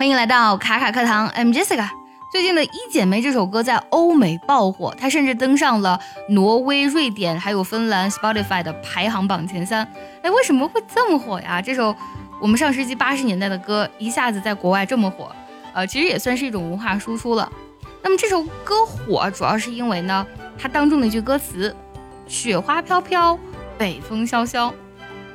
欢迎来到卡卡课堂，I'm Jessica。最近的《一姐妹》这首歌在欧美爆火，它甚至登上了挪威、瑞典还有芬兰 Spotify 的排行榜前三。哎，为什么会这么火呀？这首我们上世纪八十年代的歌一下子在国外这么火，呃，其实也算是一种文化输出了。那么这首歌火主要是因为呢，它当中的一句歌词“雪花飘飘，北风萧萧”。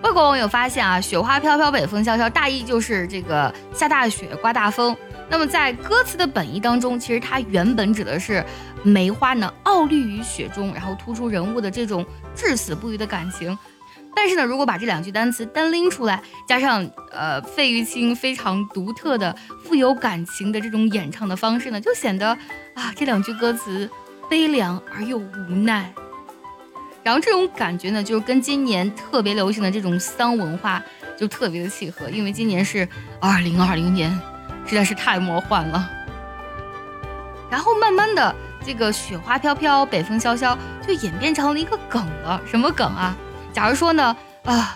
外国网友发现啊，“雪花飘飘，北风萧萧”大意就是这个下大雪、刮大风。那么在歌词的本意当中，其实它原本指的是梅花呢傲立于雪中，然后突出人物的这种至死不渝的感情。但是呢，如果把这两句单词单拎出来，加上呃费玉清非常独特的富有感情的这种演唱的方式呢，就显得啊这两句歌词悲凉而又无奈。然后这种感觉呢，就是跟今年特别流行的这种丧文化就特别的契合，因为今年是二零二零年，实在是太魔幻了。然后慢慢的，这个雪花飘飘，北风萧萧，就演变成了一个梗了。什么梗啊？假如说呢，啊，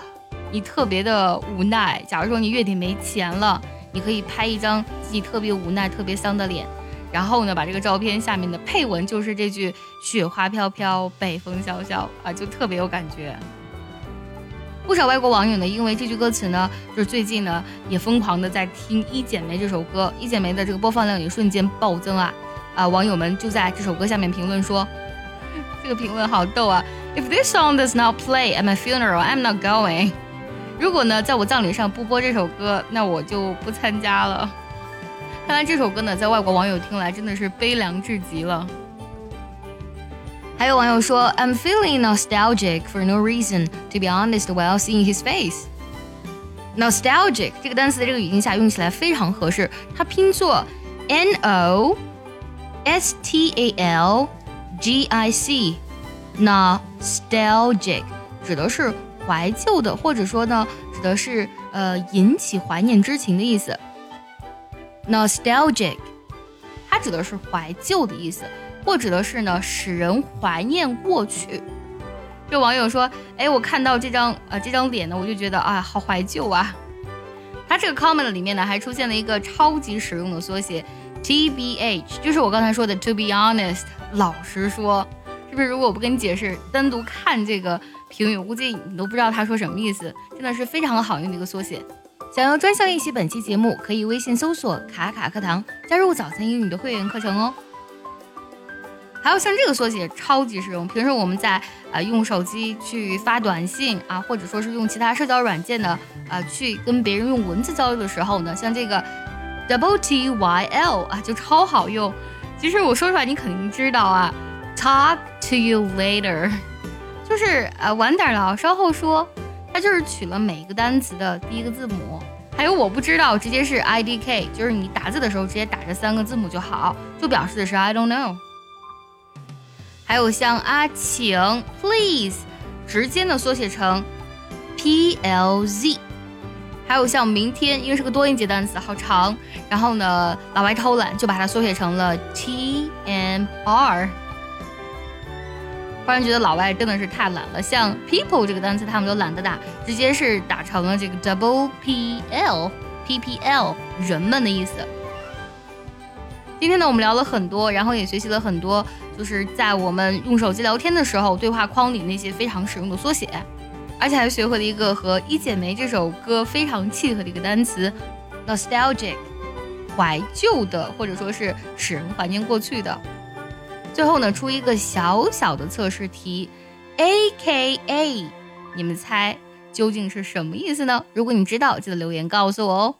你特别的无奈。假如说你月底没钱了，你可以拍一张自己特别无奈、特别丧的脸。然后呢，把这个照片下面的配文就是这句“雪花飘飘，北风萧萧”啊，就特别有感觉。不少外国网友呢，因为这句歌词呢，就是最近呢也疯狂的在听《一剪梅》这首歌，《一剪梅》的这个播放量也瞬间暴增啊！啊，网友们就在这首歌下面评论说，这个评论好逗啊！If this song does not play at my funeral, I'm not going。如果呢，在我葬礼上不播这首歌，那我就不参加了。看来这首歌呢，在外国网友听来真的是悲凉至极了。还有网友说，I'm feeling nostalgic for no reason, to be honest, while seeing his face. Nostalgic 这个单词在这个语境下用起来非常合适，它拼作 n o s t a l g i c, nostalgic 指的是怀旧的，或者说呢，指的是呃引起怀念之情的意思。Nostalgic，它指的是怀旧的意思，或指的是呢使人怀念过去。这网友说：“哎，我看到这张呃这张脸呢，我就觉得啊，好怀旧啊。”它这个 comment 里面呢，还出现了一个超级实用的缩写 TBH，就是我刚才说的 To be honest，老实说，是不是？如果我不跟你解释，单独看这个评语，我估计你都不知道他说什么意思。真的是非常好用的一个缩写。想要专项练习本期节目，可以微信搜索“卡卡课堂”，加入早餐英语的会员课程哦。还有像这个缩写超级实用，平时我们在呃用手机去发短信啊，或者说是用其他社交软件呢，呃去跟别人用文字交流的时候呢，像这个 double T Y L 啊就超好用。其实我说出来你肯定知道啊，talk to you later，就是呃晚点聊，稍后说。它就是取了每一个单词的第一个字母，还有我不知道，直接是 I D K，就是你打字的时候直接打这三个字母就好，就表示的是 I don't know。还有像啊请 please，直接呢缩写成 P L Z。还有像明天，因为是个多音节单词，好长，然后呢老外偷懒就把它缩写成了 T M R。突然觉得老外真的是太懒了，像 people 这个单词他们都懒得打，直接是打成了这个 double p l p p l 人们的意思。今天呢，我们聊了很多，然后也学习了很多，就是在我们用手机聊天的时候，对话框里那些非常实用的缩写，而且还学会了一个和《一剪梅》这首歌非常契合的一个单词 nostalgic，怀旧的，或者说是使人怀念过去的。最后呢，出一个小小的测试题，A K A，你们猜究竟是什么意思呢？如果你知道，记得留言告诉我哦。